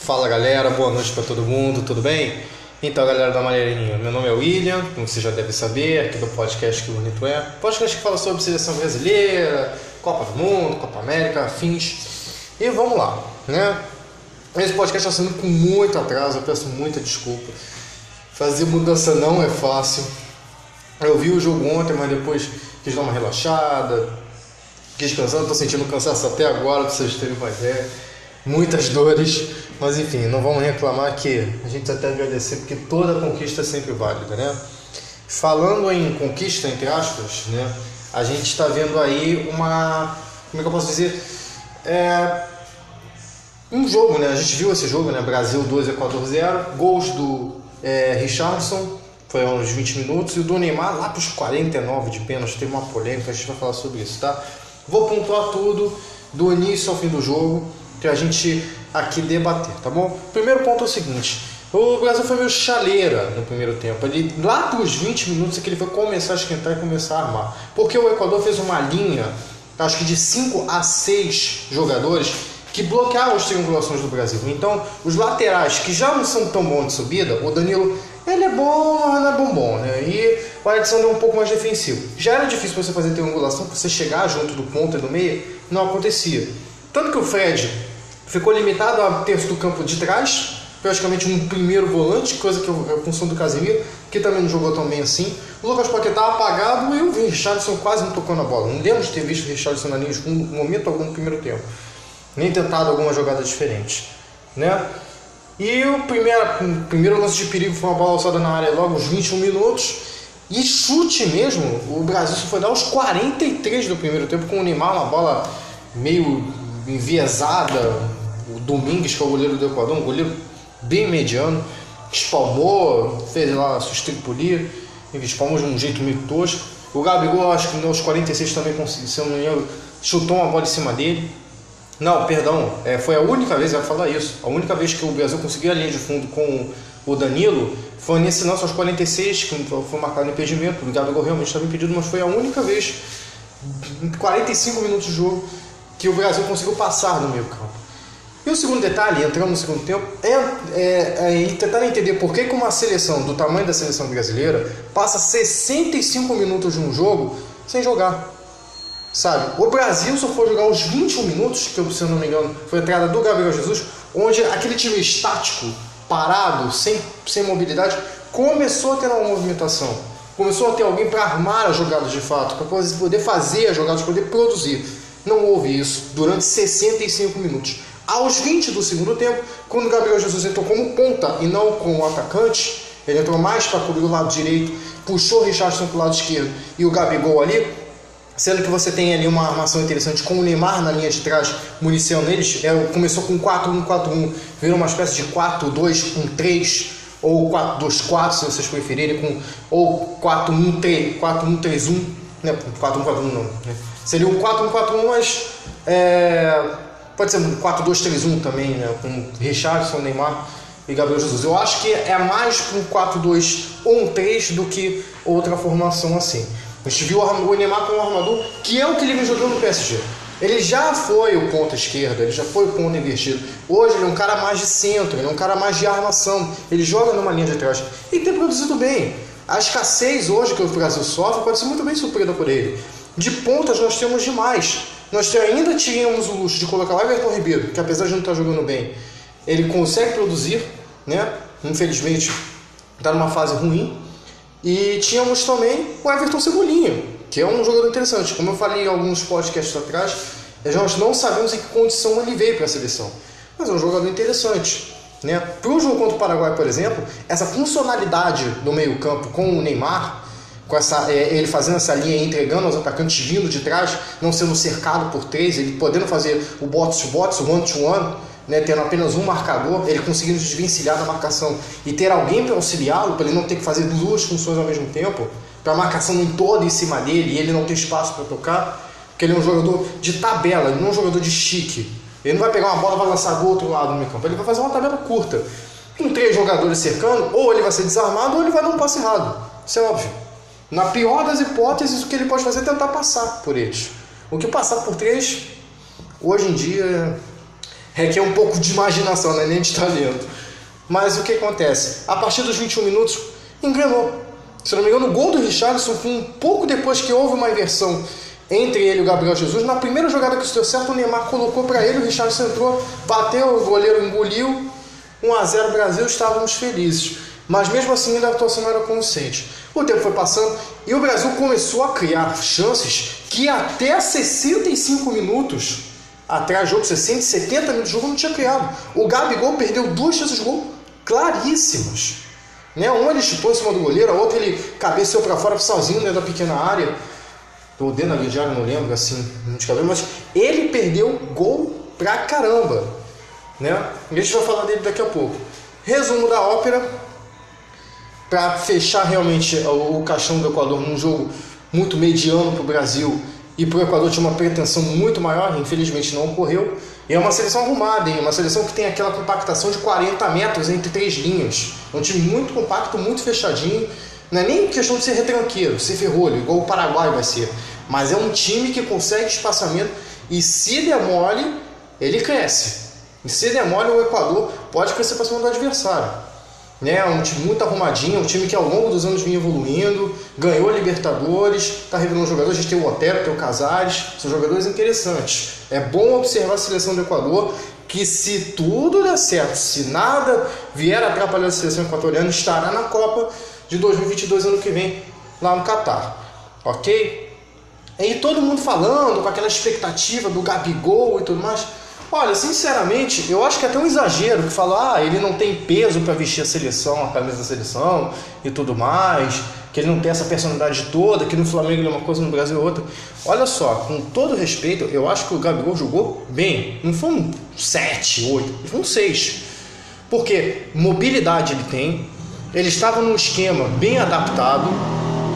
Fala galera, boa noite para todo mundo, tudo bem? Então, galera da Maneirinha, meu nome é William, como você já deve saber, aqui do podcast Que Bonito É. Podcast que fala sobre seleção brasileira, Copa do Mundo, Copa América, afins. E vamos lá, né? Esse podcast está sendo com muito atraso, eu peço muita desculpa. Fazer mudança não é fácil. Eu vi o jogo ontem, mas depois quis dar uma relaxada, quis descansar, estou sentindo cansaço até agora, para vocês terem uma ideia. Muitas dores, mas enfim, não vamos reclamar que a gente até agradecer, porque toda conquista é sempre válida, né? Falando em conquista, entre aspas, né? A gente está vendo aí uma. Como é que eu posso dizer? É, um jogo, né? A gente viu esse jogo, né? Brasil 2 Equador 0, gols do é, Richardson, foi uns 20 minutos, e o do Neymar lá para os 49 de pênalti, teve uma polêmica, a gente vai falar sobre isso, tá? Vou pontuar tudo do início ao fim do jogo, que a gente aqui debater, tá bom? Primeiro ponto é o seguinte, o Brasil foi meio chaleira no primeiro tempo. Ele, lá para os 20 minutos é que ele foi começar a esquentar e começar a armar. Porque o Equador fez uma linha, acho que de 5 a 6 jogadores, que bloqueavam as triangulações do Brasil. Então, os laterais, que já não são tão bons de subida, o Danilo, ele é bom, mas não é bom bom, né? E o Alexandre é um pouco mais defensivo. Já era difícil você fazer triangulação, você chegar junto do ponto e do meio, não acontecia. Tanto que o Fred ficou limitado a terço do campo de trás, praticamente um primeiro volante, coisa que é a função do Casemiro, que também não jogou tão bem assim. O Lucas Paquetá apagado e o Richardson quase não tocando a bola. Não lembro de ter visto o Richardson na linha no momento algum no primeiro tempo nem tentado alguma jogada diferente, né? E o primeiro, o primeiro lance de perigo foi uma bola alçada na área logo aos 21 minutos. E chute mesmo, o Brasil só foi dar aos 43 do primeiro tempo com o Neymar, uma bola meio enviesada. O Domingues, que é o goleiro do Equador, um goleiro bem mediano, espalmou, fez lá sua estripulia, espalmou de um jeito meio tosco. O Gabigol, acho que nos 46 também conseguiu, se eu não me engano, chutou uma bola em cima dele. Não, perdão, é, foi a única vez, eu ia falar isso, a única vez que o Brasil conseguiu a linha de fundo com o Danilo foi nesse lance aos 46, que foi marcado no impedimento, o Gabigol realmente estava impedido, mas foi a única vez, em 45 minutos de jogo, que o Brasil conseguiu passar no meio campo. E o segundo detalhe, entrando no segundo tempo, é, é, é tentar entender por que, que uma seleção do tamanho da seleção brasileira passa 65 minutos de um jogo sem jogar. Sabe? O Brasil só foi jogar os 21 minutos, que se eu não me engano foi a entrada do Gabriel Jesus, onde aquele time estático, parado, sem, sem mobilidade, começou a ter uma movimentação. Começou a ter alguém para armar as jogadas de fato, para poder fazer as jogadas, poder produzir. Não houve isso durante 65 minutos. Aos 20 do segundo tempo, quando Gabriel Jesus entrou como ponta e não como atacante, ele entrou mais para cobrir o lado direito, puxou o Richardson para o lado esquerdo e o Gabigol ali, Sendo que você tem ali uma armação interessante com o Neymar na linha de trás, municiando eles. É, começou com 4-1-4-1, virou uma espécie de 4-2-1-3 ou 4-2-4, se vocês preferirem, com, ou 4-1-3-1, né? 4-1-4-1 não. Né? Seria um 4-1-4-1, mas é, pode ser um 4-2-3-1 também, né? com Richardson, Neymar e Gabriel Jesus. Eu acho que é mais para um 4-2-1-3 do que outra formação assim. A gente viu o Neymar como um armador, que é o que ele vem jogando no PSG. Ele já foi o ponta esquerda, ele já foi o ponta invertido. Hoje ele é um cara mais de centro, ele é um cara mais de armação. Ele joga numa linha de trás e tem produzido bem. A escassez hoje que o Brasil sofre pode ser muito bem suprida por ele. De pontas nós temos demais. Nós ainda tínhamos o luxo de colocar o Everton Ribeiro, que apesar de não estar jogando bem, ele consegue produzir, né? Infelizmente está numa fase ruim, e tínhamos também o Everton Cebolinha, que é um jogador interessante. Como eu falei em alguns podcasts atrás, nós não sabemos em que condição ele veio para a seleção. Mas é um jogador interessante. Né? Para o jogo contra o Paraguai, por exemplo, essa funcionalidade do meio-campo com o Neymar, com essa, é, ele fazendo essa linha, entregando aos atacantes vindo de trás, não sendo cercado por três, ele podendo fazer o box-to-box, o one-to-one, né, tendo apenas um marcador, ele conseguindo desvencilhar da marcação e ter alguém para auxiliá-lo, para ele não ter que fazer duas funções ao mesmo tempo, para a marcação não toda em cima dele e ele não ter espaço para tocar, porque ele é um jogador de tabela, ele não é um jogador de chique. Ele não vai pegar uma bola vai lançar do outro lado do meio campo, ele vai fazer uma tabela curta. Com três jogadores cercando, ou ele vai ser desarmado ou ele vai dar um passe errado. Isso é óbvio. Na pior das hipóteses, o que ele pode fazer é tentar passar por eles. O que passar por três, hoje em dia, requer um pouco de imaginação, não é nem de talento. Mas o que acontece? A partir dos 21 minutos, engrenou. Se não me engano, o gol do Richardson foi um pouco depois que houve uma inversão entre ele e o Gabriel Jesus. Na primeira jogada que isso deu certo, o Neymar colocou para ele, o Richardson entrou, bateu, o goleiro engoliu. 1 a 0 Brasil, estávamos felizes. Mas mesmo assim a atuação não era consciente. O tempo foi passando e o Brasil começou a criar chances que até 65 minutos atrás jogo, 60, 70 minutos de jogo não tinha criado. O Gabigol perdeu duas chances de gol claríssimas. Né? Uma ele chutou em cima do goleiro, a outra ele cabeceou para fora sozinho dentro da pequena área. Ou dentro da grande área, não lembro assim, não de mas ele perdeu gol pra caramba. Né? A gente vai falar dele daqui a pouco. Resumo da ópera, para fechar realmente o caixão do Equador num jogo muito mediano para o Brasil e para o Equador tinha uma pretensão muito maior, infelizmente não ocorreu. E é uma seleção arrumada, hein? uma seleção que tem aquela compactação de 40 metros entre três linhas. É um time muito compacto, muito fechadinho. Não é nem questão de ser retranqueiro, ser ferrolho, igual o Paraguai vai ser. Mas é um time que consegue espaçamento e se demole, ele cresce. E se demole, o Equador pode crescer para cima do adversário. Né? Um time muito arrumadinho, um time que ao longo dos anos vinha evoluindo, ganhou Libertadores, está revelando jogadores. A gente tem o Otero, tem o Casares, são jogadores interessantes. É bom observar a seleção do Equador, que se tudo der certo, se nada vier atrapalhar a seleção equatoriana, estará na Copa de 2022 ano que vem, lá no Catar. Ok? E todo mundo falando com aquela expectativa do Gabigol e tudo mais. Olha, sinceramente, eu acho que é até um exagero que fala, ah, ele não tem peso para vestir a seleção, a camisa da seleção e tudo mais, que ele não tem essa personalidade toda, que no Flamengo ele é uma coisa, no Brasil é outra. Olha só, com todo respeito, eu acho que o Gabigol jogou bem. Não foi um 7, 8, foi um 6. Porque mobilidade ele tem, ele estava num esquema bem adaptado,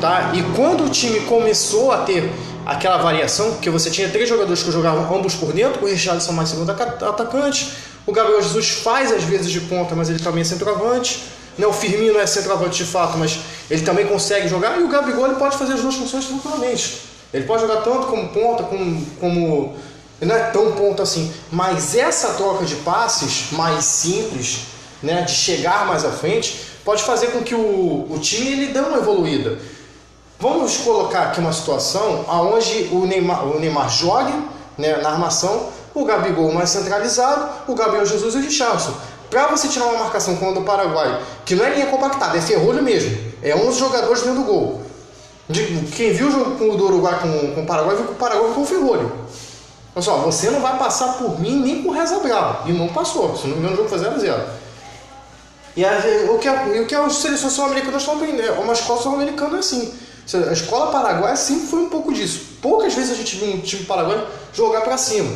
tá? E quando o time começou a ter aquela variação, que você tinha três jogadores que jogavam ambos por dentro, o Richardson mais segundo atacante, o Gabriel Jesus faz às vezes de ponta, mas ele também é centroavante. Né? O Firmino é centroavante de fato, mas ele também consegue jogar. E o Gabigol ele pode fazer as duas funções tranquilamente. Ele pode jogar tanto como ponta, como, como não é tão ponta assim. Mas essa troca de passes mais simples, né, de chegar mais à frente, pode fazer com que o, o time ele dê uma evoluída. Vamos colocar aqui uma situação onde o Neymar, o Neymar jogue né, na armação, o Gabigol mais centralizado, o Gabriel Jesus e o Richardson. Para você tirar uma marcação como a do Paraguai, que não é linha compactada, é ferrolho mesmo, é 11 jogadores dentro do gol. Quem viu o jogo do Uruguai com, com o Paraguai, viu que o Paraguai o ferrolho. Olha só, você não vai passar por mim nem por Reza Brava. E não passou, se não me engano o jogo foi 0x0. E a, o que, a, o que as seleções sul-americanas estão aprendendo, é uma escola sul-americana é assim. A escola paraguaia sempre foi um pouco disso. Poucas vezes a gente viu um time paraguaio jogar para cima.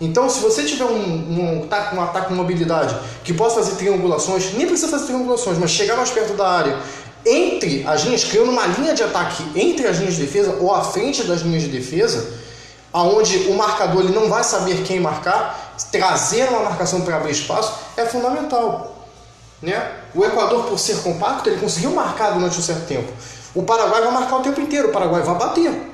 Então, se você tiver um, um, ataque, um ataque com mobilidade que possa fazer triangulações, nem precisa fazer triangulações, mas chegar mais perto da área, entre as linhas, criando uma linha de ataque entre as linhas de defesa ou à frente das linhas de defesa, aonde o marcador ele não vai saber quem marcar, trazer uma marcação para abrir espaço é fundamental. Né? O Equador, por ser compacto, ele conseguiu marcar durante um certo tempo. O Paraguai vai marcar o tempo inteiro, o Paraguai vai bater.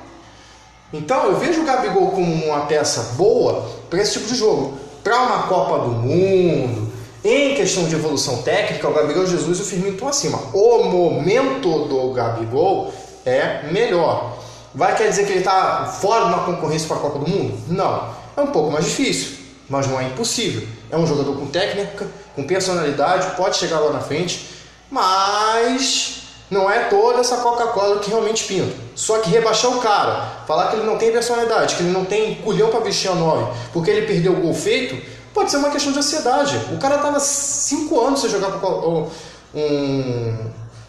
Então eu vejo o Gabigol como uma peça boa para esse tipo de jogo. Para uma Copa do Mundo, em questão de evolução técnica, o Gabigol Jesus e o Firmino estão acima. O momento do Gabigol é melhor. Vai quer dizer que ele está fora de uma concorrência para a Copa do Mundo? Não. É um pouco mais difícil, mas não é impossível. É um jogador com técnica, com personalidade, pode chegar lá na frente, mas não é toda essa Coca-Cola que realmente pinta. Só que rebaixar o cara, falar que ele não tem personalidade, que ele não tem culhão para vestir a 9, porque ele perdeu o gol feito, pode ser uma questão de ansiedade. O cara tava 5 anos sem jogar um,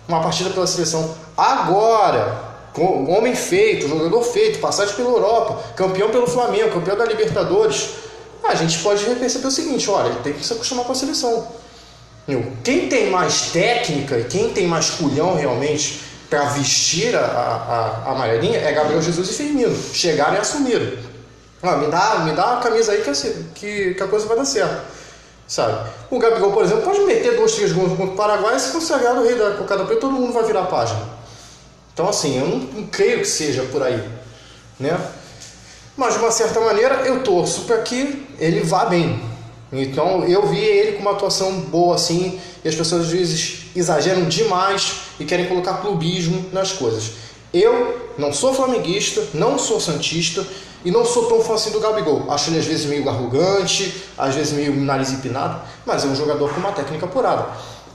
uma partida pela seleção. Agora, homem feito, jogador feito, passagem pela Europa, campeão pelo Flamengo, campeão da Libertadores, a gente pode perceber o seguinte: olha, ele tem que se acostumar com a seleção. Quem tem mais técnica e quem tem mais culhão realmente para vestir a, a, a amarelinha é Gabriel Jesus e Firmino. Chegaram e assumiram. Ah, me, dá, me dá a camisa aí que, que, que a coisa vai dar certo. Sabe? O Gabigol, por exemplo, pode meter dois, três gols contra o Paraguai e se consagrar o rei da cocada preta, todo mundo vai virar a página. Então, assim, eu não, não creio que seja por aí. Né? Mas, de uma certa maneira, eu torço para que ele vá bem Então eu vi ele com uma atuação boa assim, e as pessoas às vezes exageram demais e querem colocar clubismo nas coisas. Eu não sou flamenguista, não sou santista e não sou tão fã assim do Gabigol. Acho ele às vezes meio arrogante, às vezes meio nariz empinado, mas é um jogador com uma técnica apurada.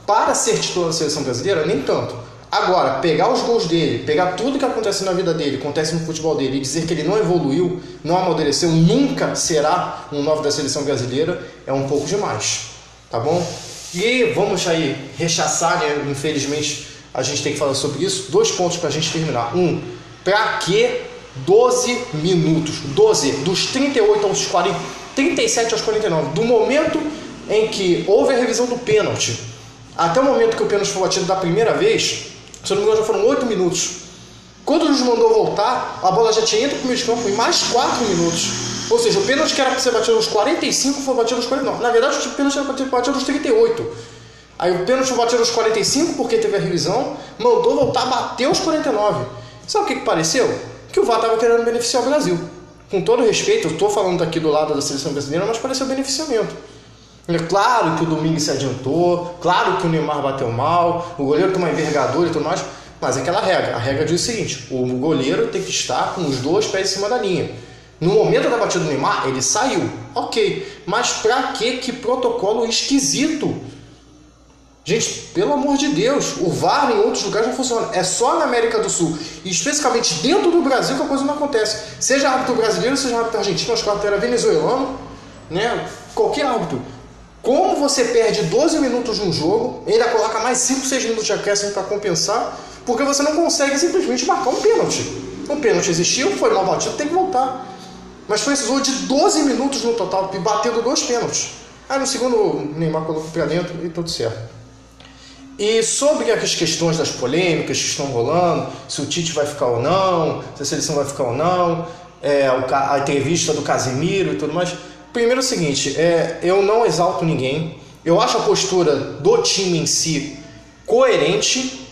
Para ser titular da seleção brasileira, nem tanto. Agora, pegar os gols dele, pegar tudo que acontece na vida dele, acontece no futebol dele e dizer que ele não evoluiu, não amadureceu, nunca será um novo da seleção brasileira, é um pouco demais. Tá bom? E vamos aí rechaçar, né? Infelizmente a gente tem que falar sobre isso. Dois pontos para a gente terminar. Um, para que 12 minutos? 12, dos 38 aos 40, 37 aos 49, do momento em que houve a revisão do pênalti até o momento que o pênalti foi batido da primeira vez, se não me engano, já foram 8 minutos. Quando juiz mandou voltar, a bola já tinha ido para o meio de campo em mais 4 minutos. Ou seja, o pênalti que era para ser batido aos 45 foi batido aos 49. Na verdade, o pênalti era para ser batido aos 38. Aí o pênalti foi batido aos 45 porque teve a revisão, mandou voltar, bateu aos 49. Sabe o que, que pareceu? Que o VAR estava querendo beneficiar o Brasil. Com todo respeito, eu estou falando daqui do lado da seleção brasileira, mas pareceu beneficiamento. É claro que o Domingues se adiantou, claro que o Neymar bateu mal, o goleiro tem uma envergadura e tudo mais, mas é aquela regra. A regra diz o seguinte: o goleiro tem que estar com os dois pés em cima da linha. No momento da batida do Neymar, ele saiu. Ok. Mas pra que que protocolo esquisito? Gente, pelo amor de Deus, o VAR em outros lugares não funciona. É só na América do Sul, e especificamente dentro do Brasil, que a coisa não acontece. Seja árbitro brasileiro, seja árbitro argentino, acho que era venezuelano, né? qualquer árbitro. Como você perde 12 minutos num jogo, ainda coloca mais 5, 6 minutos de acréscimo para compensar, porque você não consegue simplesmente marcar um pênalti. Um pênalti existiu, foi mal batido, tem que voltar. Mas precisou de 12 minutos no total, batendo dois pênaltis. Aí no segundo, o Neymar colocou para dentro e tudo certo. E sobre as questões das polêmicas que estão rolando, se o Tite vai ficar ou não, se a seleção vai ficar ou não, é, a entrevista do Casemiro e tudo mais. Primeiro é o seguinte, é, eu não exalto ninguém. Eu acho a postura do time em si coerente,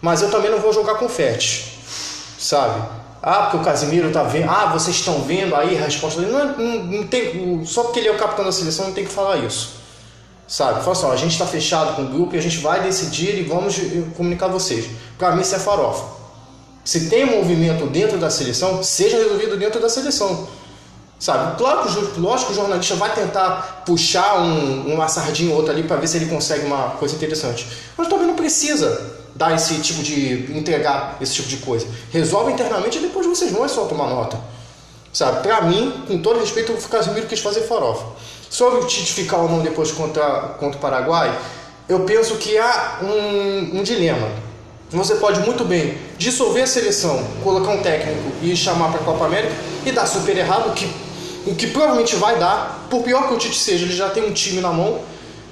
mas eu também não vou jogar confete, sabe? Ah, porque o Casimiro tá vendo. Ah, vocês estão vendo aí a resposta dele. Não, não, não, tem, só porque ele é o capitão da seleção não tem que falar isso. Sabe? Fala assim, ó, a gente está fechado com o grupo e a gente vai decidir e vamos comunicar a vocês. Para mim isso é farofa. Se tem movimento dentro da seleção, seja resolvido dentro da seleção. Sabe? Claro que, lógico que o jornalista vai tentar puxar um, uma sardinha ou outra ali para ver se ele consegue uma coisa interessante. Mas também não precisa dar esse tipo de. entregar esse tipo de coisa. Resolve internamente e depois vocês vão é só tomar nota. Sabe? Pra mim, com todo respeito, o Casimiro quis fazer farofa. Sobre o Tite ficar ou não depois contra, contra o Paraguai, eu penso que há um, um dilema. Você pode muito bem dissolver a seleção, colocar um técnico e chamar para a Copa América e dar super errado, que o que provavelmente vai dar, por pior que o Tite seja, ele já tem um time na mão.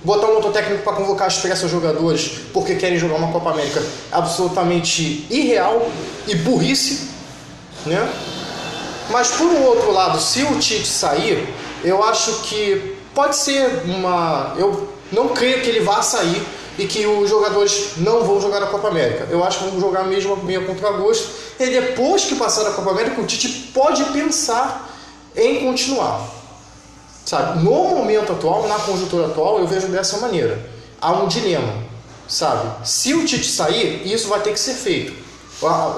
Botar um outro técnico para convocar as pressas jogadores porque querem jogar uma Copa América absolutamente irreal e burrice, né? Mas por um outro lado, se o Tite sair, eu acho que pode ser uma. Eu não creio que ele vá sair e que os jogadores não vão jogar a Copa América. Eu acho que vão jogar mesmo meio contra gosto. E depois que passar a Copa América, o Tite pode pensar em continuar. Sabe? No momento atual, na conjuntura atual, eu vejo dessa maneira. Há um dilema, sabe? Se o Tite sair, isso vai ter que ser feito.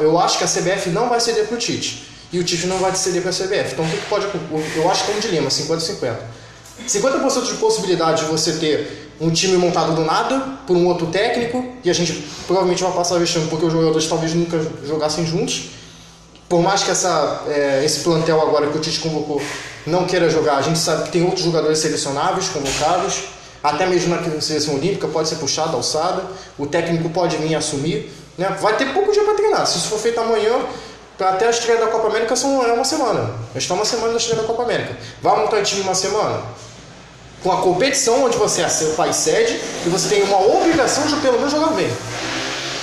Eu acho que a CBF não vai ceder para o Tite. E o Tite não vai ceder para a CBF. Então, o que pode. Eu acho que é um dilema, 50-50. 50% de possibilidade de você ter um time montado do nada por um outro técnico, e a gente provavelmente vai passar vexame porque os jogadores talvez nunca jogassem juntos por mais que essa, é, esse plantel agora que o Tite convocou não queira jogar, a gente sabe que tem outros jogadores selecionáveis, convocados, até mesmo na seleção olímpica pode ser puxada, alçada, o técnico pode vir assumir, né? vai ter pouco dia para treinar, se isso for feito amanhã, até a estreia da Copa América são, é uma semana, está uma semana da estreia da Copa América, vai montar o time uma semana? Com a competição onde você é o país sede e você tem uma obrigação de pelo menos jogar bem,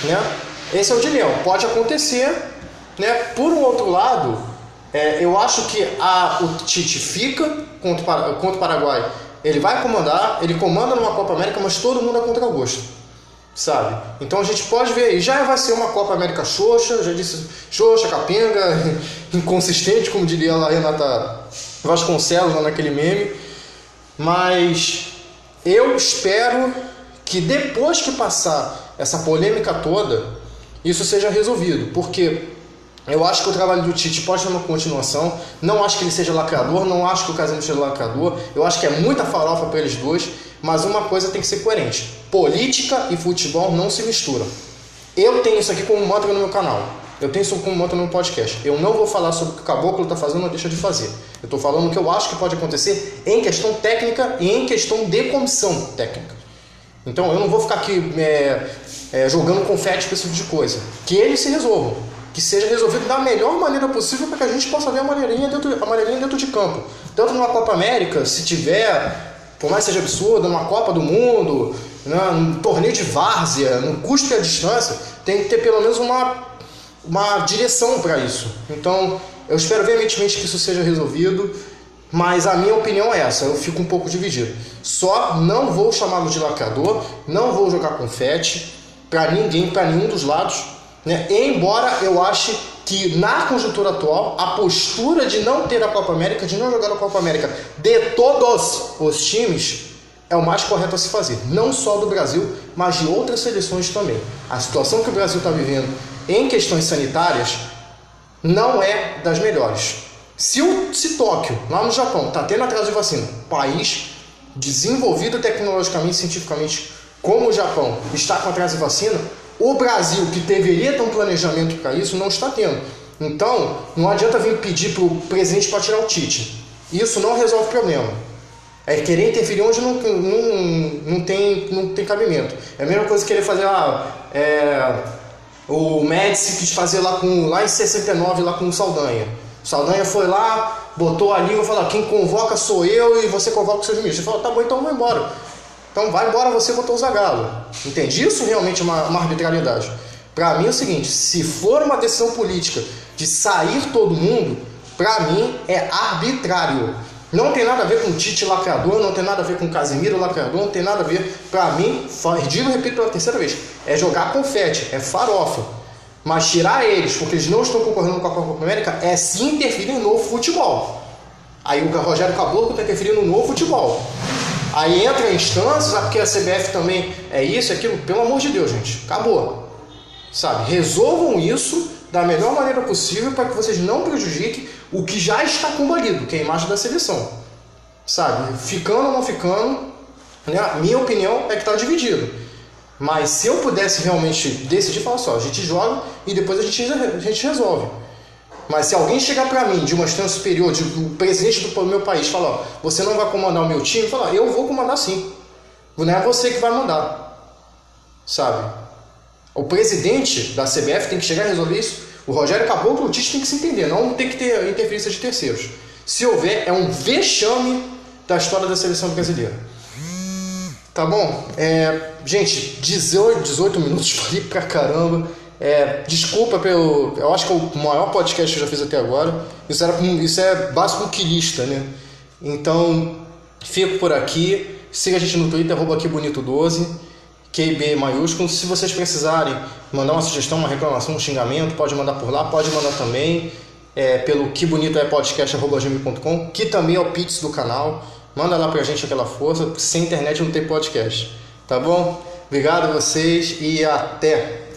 né? Esse é o dilema, pode acontecer né? Por um outro lado, é, eu acho que a, o Tite fica contra, contra o Paraguai. Ele vai comandar, ele comanda numa Copa América, mas todo mundo é contra o gosto. Sabe? Então a gente pode ver aí, já vai ser uma Copa América xoxa, já disse xoxa, capenga, inconsistente, como diria a Renata Vasconcelos lá naquele meme. Mas eu espero que depois que passar essa polêmica toda, isso seja resolvido, porque eu acho que o trabalho do Tite pode ter uma continuação. Não acho que ele seja lacrador, não acho que o Casemiro seja lacrador. Eu acho que é muita farofa para eles dois, mas uma coisa tem que ser coerente: política e futebol não se misturam. Eu tenho isso aqui como mantra no meu canal. Eu tenho isso como mantra no meu podcast. Eu não vou falar sobre o que o caboclo está fazendo ou deixa de fazer. Eu estou falando o que eu acho que pode acontecer em questão técnica e em questão de comissão técnica. Então eu não vou ficar aqui é, é, jogando confete para esse tipo de coisa. Que eles se resolvam. Que seja resolvido da melhor maneira possível para que a gente possa ver a maneirinha dentro, a dentro de campo. Tanto numa Copa América, se tiver, por mais seja absurdo, numa Copa do Mundo, né, num torneio de várzea, no custo e a distância, tem que ter pelo menos uma, uma direção para isso. Então, eu espero veementemente que isso seja resolvido, mas a minha opinião é essa, eu fico um pouco dividido. Só não vou chamá-lo de lacrador, não vou jogar confete para ninguém, para nenhum dos lados, né? embora eu ache que na conjuntura atual, a postura de não ter a Copa América, de não jogar a Copa América de todos os times, é o mais correto a se fazer, não só do Brasil, mas de outras seleções também. A situação que o Brasil está vivendo em questões sanitárias não é das melhores. Se, o, se Tóquio, lá no Japão, está tendo atraso de vacina, país desenvolvido tecnologicamente cientificamente como o Japão está com atraso de vacina, o Brasil, que deveria ter um planejamento para isso, não está tendo. Então, não adianta vir pedir para o presidente para tirar o Tite. Isso não resolve o problema. É querer interferir onde não, não, não, tem, não tem cabimento. É a mesma coisa que querer fazer ah, é, o Médici quis fazer lá, com, lá em 69 lá com o Saldanha. O Saldanha foi lá, botou a língua e falou: quem convoca sou eu e você convoca os seus ministros. Ele falou: tá bom, então vai embora. Então vai embora você botou o Zagalo. Entende? Isso realmente é uma, uma arbitrariedade. Para mim é o seguinte: se for uma decisão política de sair todo mundo, para mim é arbitrário. Não tem nada a ver com Tite lacrador, não tem nada a ver com Casimiro lacrador, não tem nada a ver. Para mim, digo repito pela terceira vez, é jogar confete, é farofa. Mas tirar eles, porque eles não estão concorrendo com a Copa América, é se interferir no futebol. Aí o Rogério Caboclo está interferindo no futebol. Aí entra instâncias, ah, porque a CBF também é isso, é aquilo. Pelo amor de Deus, gente, acabou. Sabe? Resolvam isso da melhor maneira possível para que vocês não prejudiquem o que já está combalido, que é a imagem da seleção. Sabe? Ficando ou não ficando, né? minha opinião é que está dividido. Mas se eu pudesse realmente decidir, falar só, a gente joga e depois a gente, a gente resolve. Mas se alguém chegar para mim de uma instância superior, de, o presidente do meu país, falar, você não vai comandar o meu time, falar, eu vou comandar sim. Não é você que vai mandar. Sabe? O presidente da CBF tem que chegar a resolver isso. O Rogério Caboclo, o Tite tem que se entender, não tem que ter interferência de terceiros. Se houver, é um vexame da história da seleção brasileira. Tá bom? É, gente, 18, 18 minutos, falei pra caramba. É, desculpa pelo. Eu acho que é o maior podcast que eu já fiz até agora. Isso, era, isso é básico quilista, né? Então, fico por aqui. Siga a gente no Twitter, arroba aqui bonito12. QB maiúsculo. Se vocês precisarem mandar uma sugestão, uma reclamação, um xingamento, pode mandar por lá, pode mandar também é, pelo que bonito é podcast.com, que também é o Pix do canal. Manda lá pra gente aquela força, sem internet não tem podcast. Tá bom? Obrigado a vocês e até!